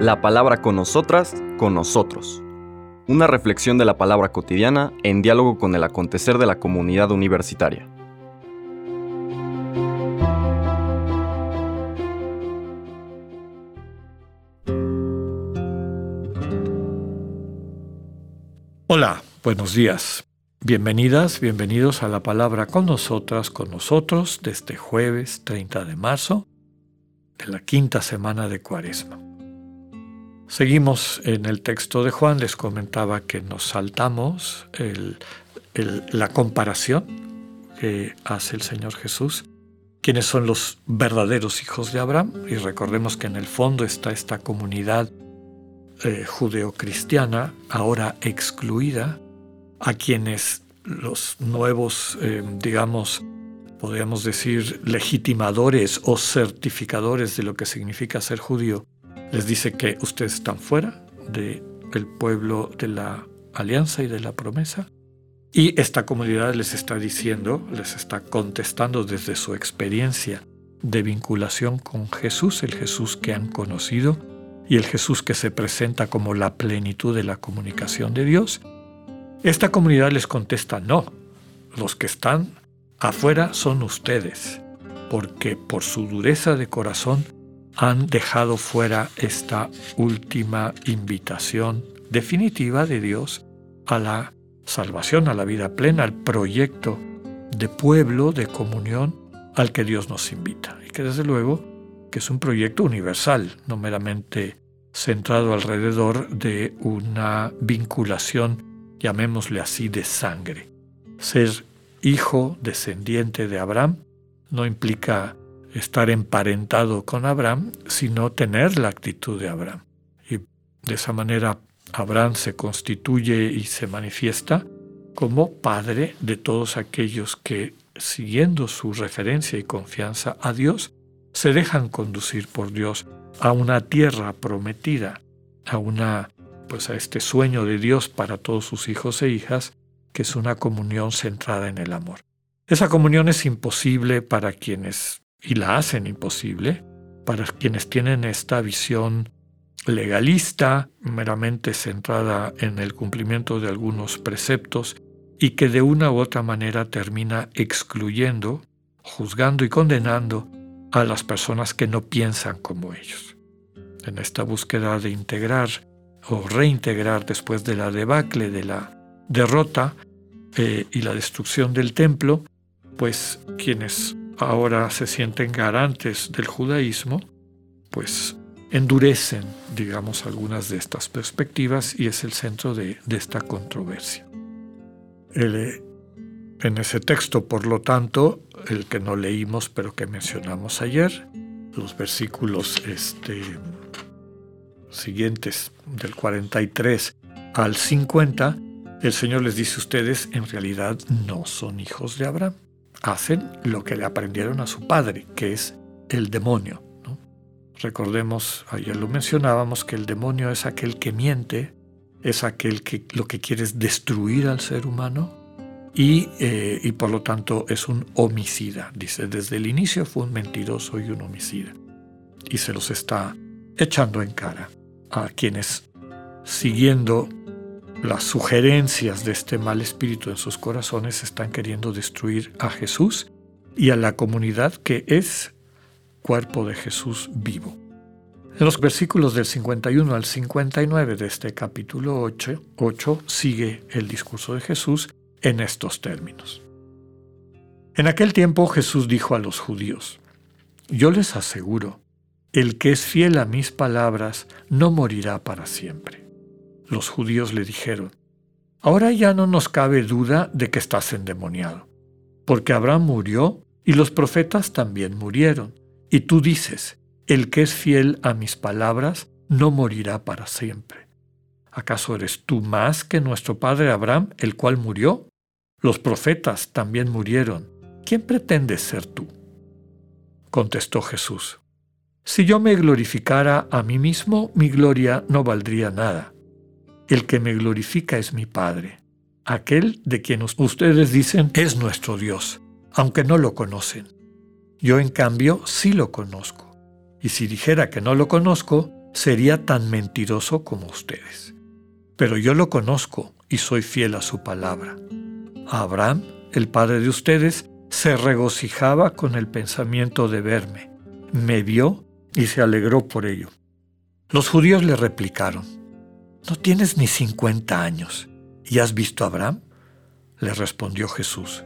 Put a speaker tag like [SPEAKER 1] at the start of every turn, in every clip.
[SPEAKER 1] La palabra con nosotras, con nosotros. Una reflexión de la palabra cotidiana en diálogo con el acontecer de la comunidad universitaria.
[SPEAKER 2] Hola, buenos días. Bienvenidas, bienvenidos a la palabra con nosotras, con nosotros, de este jueves 30 de marzo, de la quinta semana de Cuaresma. Seguimos en el texto de Juan, les comentaba que nos saltamos la comparación que hace el Señor Jesús, quiénes son los verdaderos hijos de Abraham, y recordemos que en el fondo está esta comunidad eh, judeocristiana, ahora excluida, a quienes los nuevos, eh, digamos, podríamos decir, legitimadores o certificadores de lo que significa ser judío, les dice que ustedes están fuera del pueblo de la alianza y de la promesa. Y esta comunidad les está diciendo, les está contestando desde su experiencia de vinculación con Jesús, el Jesús que han conocido y el Jesús que se presenta como la plenitud de la comunicación de Dios, esta comunidad les contesta, no, los que están afuera son ustedes, porque por su dureza de corazón han dejado fuera esta última invitación definitiva de Dios a la salvación, a la vida plena, al proyecto de pueblo, de comunión al que Dios nos invita. Y que desde luego que es un proyecto universal, no meramente centrado alrededor de una vinculación llamémosle así, de sangre. Ser hijo descendiente de Abraham no implica estar emparentado con Abraham, sino tener la actitud de Abraham. Y de esa manera Abraham se constituye y se manifiesta como padre de todos aquellos que, siguiendo su referencia y confianza a Dios, se dejan conducir por Dios a una tierra prometida, a una pues a este sueño de Dios para todos sus hijos e hijas, que es una comunión centrada en el amor. Esa comunión es imposible para quienes, y la hacen imposible, para quienes tienen esta visión legalista, meramente centrada en el cumplimiento de algunos preceptos, y que de una u otra manera termina excluyendo, juzgando y condenando a las personas que no piensan como ellos. En esta búsqueda de integrar o reintegrar después de la debacle, de la derrota eh, y la destrucción del templo, pues quienes ahora se sienten garantes del judaísmo, pues endurecen, digamos, algunas de estas perspectivas y es el centro de, esta controversia. Eh, en ese texto, por lo tanto, el que no leímos pero que mencionamos ayer, los versículos este, siguientes, del 43 al 50, el Señor les dice a ustedes, en realidad no son hijos de Abraham. Hacen lo que le aprendieron a su padre, que es el demonio. Recordemos, ayer lo mencionábamos, que el demonio es aquel que miente, es aquel que lo que quiere es destruir al ser humano y, eh, y por lo tanto es un homicida. Dice, desde el inicio fue un mentiroso y un homicida. Y se los está echando en cara a quienes, siguiendo las sugerencias de este mal espíritu en sus corazones, están queriendo destruir a Jesús y a la comunidad que es cuerpo de Jesús vivo. En los versículos del 51 al 59 de este capítulo 8, 8 sigue el discurso de Jesús en estos términos. En aquel tiempo Jesús dijo a los judíos, Yo les aseguro, el que es fiel a mis palabras no morirá para siempre. Los judíos le dijeron, Ahora ya no nos cabe duda de que estás endemoniado, porque Abraham murió y los profetas también murieron, y tú dices, el que es fiel a mis palabras no morirá para siempre. ¿Acaso eres tú más que nuestro padre Abraham, el cual murió? Los profetas también murieron. ¿Quién pretendes ser tú? Contestó Jesús, si yo me glorificara a mí mismo, mi gloria no valdría nada. El que me glorifica es mi Padre, aquel de quien ustedes dicen es nuestro Dios, aunque no lo conocen. Yo en cambio sí lo conozco, y si dijera que no lo conozco, sería tan mentiroso como ustedes. Pero yo lo conozco y soy fiel a su palabra. Abraham, el padre de ustedes, se regocijaba con el pensamiento de verme. Me vio y se alegró por ello. Los judíos le replicaron, ¿no tienes ni cincuenta años y has visto a Abraham? Le respondió Jesús,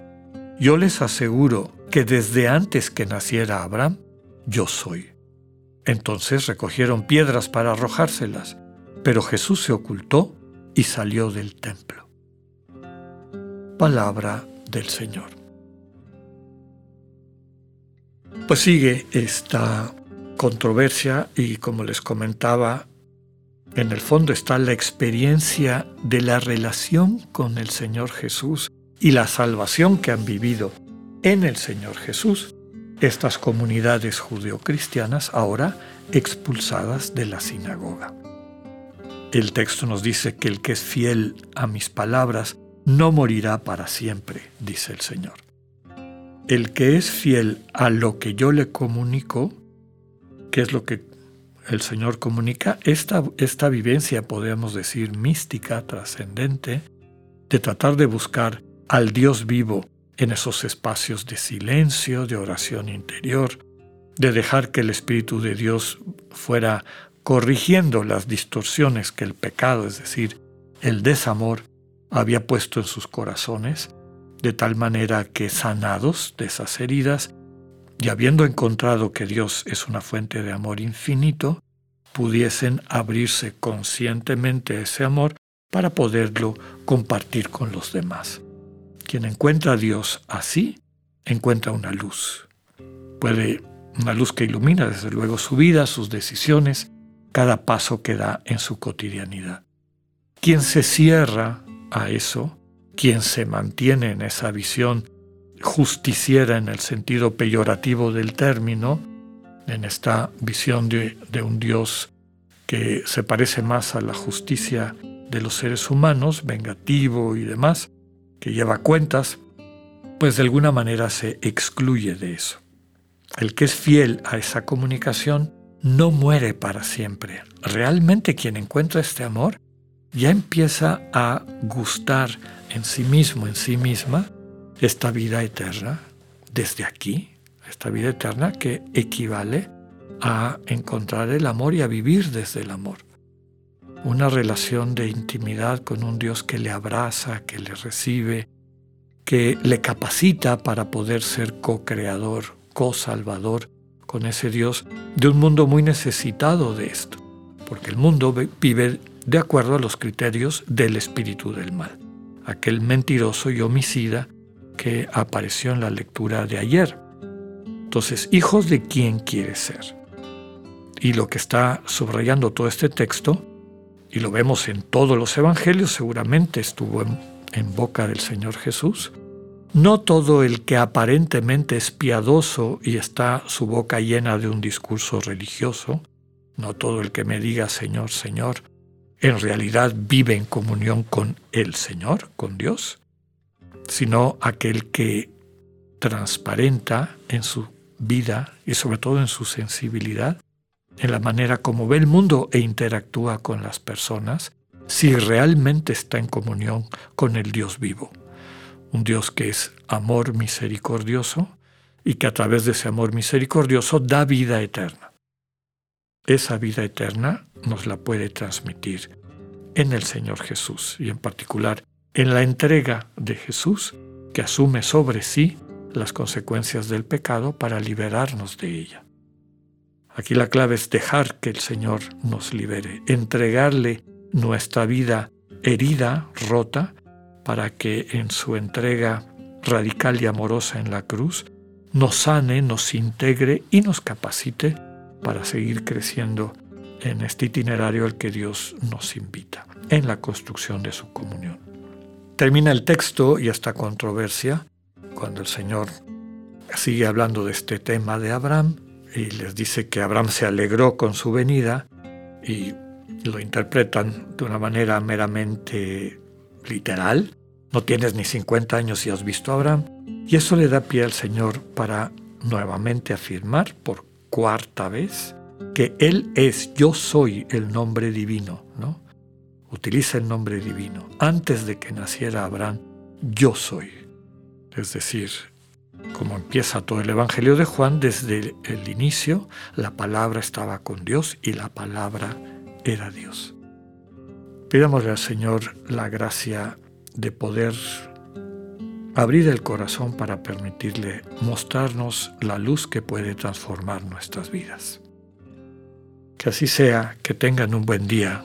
[SPEAKER 2] yo les aseguro que desde antes que naciera Abraham, yo soy. Entonces recogieron piedras para arrojárselas, pero Jesús se ocultó y salió del templo. Palabra del Señor. Pues sigue esta controversia y como les comentaba, en el fondo está la experiencia de la relación con el Señor Jesús y la salvación que han vivido en el Señor Jesús estas comunidades judeocristianas ahora expulsadas de la sinagoga. El texto nos dice que el que es fiel a mis palabras no morirá para siempre, dice el Señor. El que es fiel a lo que yo le comunico, que es lo que el Señor comunica, esta, esta vivencia, podríamos decir, mística, trascendente, de tratar de buscar al Dios vivo en esos espacios de silencio, de oración interior, de dejar que el Espíritu de Dios fuera corrigiendo las distorsiones que el pecado, es decir, el desamor, había puesto en sus corazones, de tal manera que sanados de esas heridas, y habiendo encontrado que Dios es una fuente de amor infinito, pudiesen abrirse conscientemente a ese amor para poderlo compartir con los demás. Quien encuentra a Dios así, encuentra una luz. Puede una luz que ilumina desde luego su vida, sus decisiones, cada paso que da en su cotidianidad. Quien se cierra a eso, quien se mantiene en esa visión justiciera en el sentido peyorativo del término, en esta visión de, un Dios que se parece más a la justicia de los seres humanos, vengativo y demás, que lleva cuentas, pues de alguna manera se excluye de eso. El que es fiel a esa comunicación no muere para siempre. Realmente quien encuentra este amor ya empieza a gustar en sí mismo, en sí misma, esta vida eterna desde aquí, esta vida eterna que equivale a encontrar el amor y a vivir desde el amor. Una relación de intimidad con un Dios que le abraza, que le recibe, que le capacita para poder ser co-creador, co-salvador con ese Dios de un mundo muy necesitado de esto, porque el mundo vive de acuerdo a los criterios del espíritu del mal, aquel mentiroso y homicida que apareció en la lectura de ayer. Entonces, hijos de quién quiere ser. Y lo que está subrayando todo este texto y lo vemos en todos los evangelios, seguramente estuvo en, boca del Señor Jesús, no todo el que aparentemente es piadoso y está su boca llena de un discurso religioso, no todo el que me diga Señor, Señor, en realidad vive en comunión con el Señor, con Dios, sino aquel que transparenta en su vida y sobre todo en su sensibilidad en la manera como ve el mundo e interactúa con las personas, si realmente está en comunión con el Dios vivo. Un Dios que es amor misericordioso y que a través de ese amor misericordioso da vida eterna. Esa vida eterna nos la puede transmitir en el Señor Jesús y en particular en la entrega de Jesús que asume sobre sí las consecuencias del pecado para liberarnos de ella. Aquí la clave es dejar que el Señor nos libere, entregarle nuestra vida herida, rota, para que en su entrega radical y amorosa en la cruz nos sane, nos integre y nos capacite para seguir creciendo en este itinerario al que Dios nos invita, en la construcción de su comunión. Termina el texto y esta controversia cuando el Señor sigue hablando de este tema de Abraham y les dice que Abraham se alegró con su venida y lo interpretan de una manera meramente literal. No tienes ni 50 años y has visto a Abraham. Y eso le da pie al Señor para nuevamente afirmar por cuarta vez que Él es, yo soy el nombre divino, ¿no? Utiliza el nombre divino. Antes de que naciera Abraham, yo soy. Es decir, como empieza todo el Evangelio de Juan, desde el inicio la palabra estaba con Dios y la palabra era Dios. Pidámosle al Señor la gracia de poder abrir el corazón para permitirle mostrarnos la luz que puede transformar nuestras vidas. Que así sea, que tengan un buen día,